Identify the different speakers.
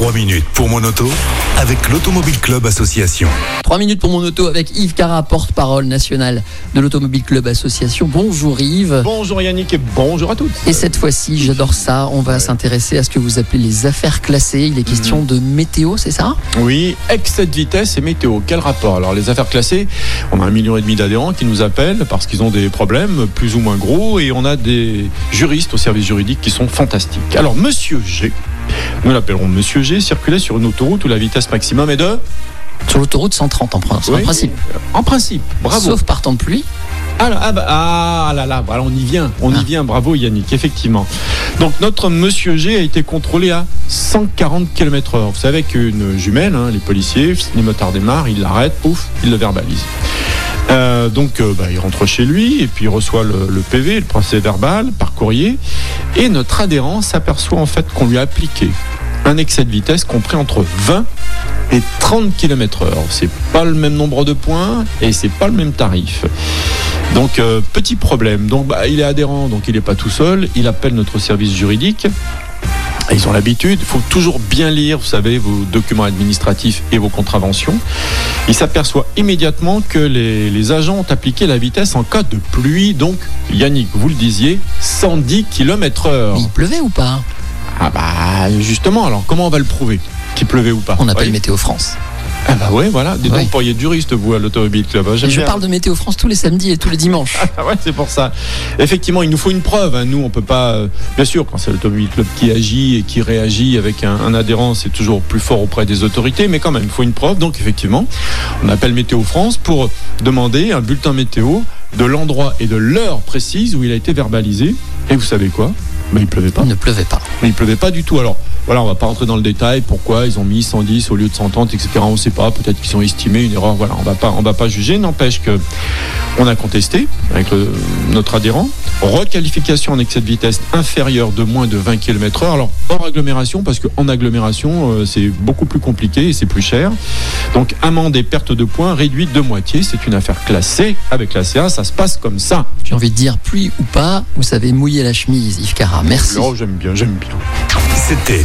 Speaker 1: 3 minutes pour mon auto avec l'Automobile Club Association.
Speaker 2: 3 minutes pour mon auto avec Yves Cara, porte-parole national de l'Automobile Club Association. Bonjour Yves.
Speaker 3: Bonjour Yannick et bonjour à toutes.
Speaker 2: Et cette fois-ci, j'adore ça, on va s'intéresser à ce que vous appelez les affaires classées. Il est question de météo, c'est ça?
Speaker 3: Oui, excès de vitesse et météo, quel rapport? Alors les affaires classées, on a un million et demi d'adhérents qui nous appellent parce qu'ils ont des problèmes plus ou moins gros et on a des juristes au service juridique qui sont fantastiques. Alors Monsieur G, nous l'appellerons Monsieur G, circulait sur une autoroute où la vitesse maximum est de
Speaker 2: Sur l'autoroute 130 en, prin- en
Speaker 3: Oui,
Speaker 2: principe.
Speaker 3: En principe, bravo.
Speaker 2: Sauf par temps de pluie.
Speaker 3: Ah, là, ah, bah, ah là là, voilà, on y vient, on
Speaker 2: Ah.
Speaker 3: y vient, bravo Yannick, effectivement. Donc notre monsieur G a été contrôlé à 140 km heure. Vous savez qu'une jumelle, hein, les policiers, les motards démarrent, ils l'arrêtent, pouf, ils le verbalisent. Euh, donc euh, bah, il rentre chez lui et puis il reçoit le, le PV, le procès verbal par courrier. Et notre adhérent s'aperçoit en fait qu'on lui a appliqué un excès de vitesse compris entre 20 et 30 km heure. C'est pas le même nombre de points et c'est pas le même tarif. Donc euh, petit problème. Donc bah, il est adhérent, donc il n'est pas tout seul. Il appelle notre service juridique. Ils ont l'habitude, il faut toujours bien lire, vous savez, vos documents administratifs et vos contraventions. Il s'aperçoit immédiatement que les, les agents ont appliqué la vitesse en cas de pluie. Donc, Yannick, vous le disiez, 110 km heure.
Speaker 2: Mais il pleuvait ou pas?
Speaker 3: Ah bah justement, alors comment on va le prouver? Qu'il pleuvait ou pas?
Speaker 2: On appelle
Speaker 3: Oui.
Speaker 2: Météo France.
Speaker 3: Ah bah ouais, voilà. Dis donc, vous pourriez être juriste, vous, à l'Automobile Club. hein,
Speaker 2: je
Speaker 3: bien.
Speaker 2: parle de Météo France tous les samedis et tous les dimanches.
Speaker 3: Ah ouais, c'est pour ça. Effectivement, il nous faut une preuve. hein. Nous, on peut pas. euh, bien sûr, quand c'est l'Automobile Club qui agit et qui réagit avec un, un adhérent, c'est toujours plus fort auprès des autorités. Mais quand même, il faut une preuve. Donc, effectivement, on appelle Météo France pour demander un bulletin météo de l'endroit et de l'heure précise où il a été verbalisé. Et vous savez quoi? Mais il pleuvait pas.
Speaker 2: Il ne pleuvait pas.
Speaker 3: Mais il pleuvait pas du tout. Alors, voilà, on va pas rentrer dans le détail. Pourquoi ils ont mis 110 au lieu de 130, etc. On ne sait pas. Peut-être qu'ils ont estimé une erreur. Voilà, on va pas, on va pas juger. N'empêche que on a contesté avec le- notre adhérent. Requalification en excès de vitesse inférieur de moins de 20 km/h. Alors hors agglomération, parce qu'en agglomération, euh, c'est beaucoup plus compliqué et c'est plus cher. Donc amende et perte de points réduite de moitié. C'est une affaire classée avec la CA. Ça se passe comme ça.
Speaker 2: J'ai envie de dire pluie ou pas, vous savez mouiller la chemise, Yves Cara. Merci.
Speaker 3: Oh, j'aime bien, j'aime bien.
Speaker 1: C'était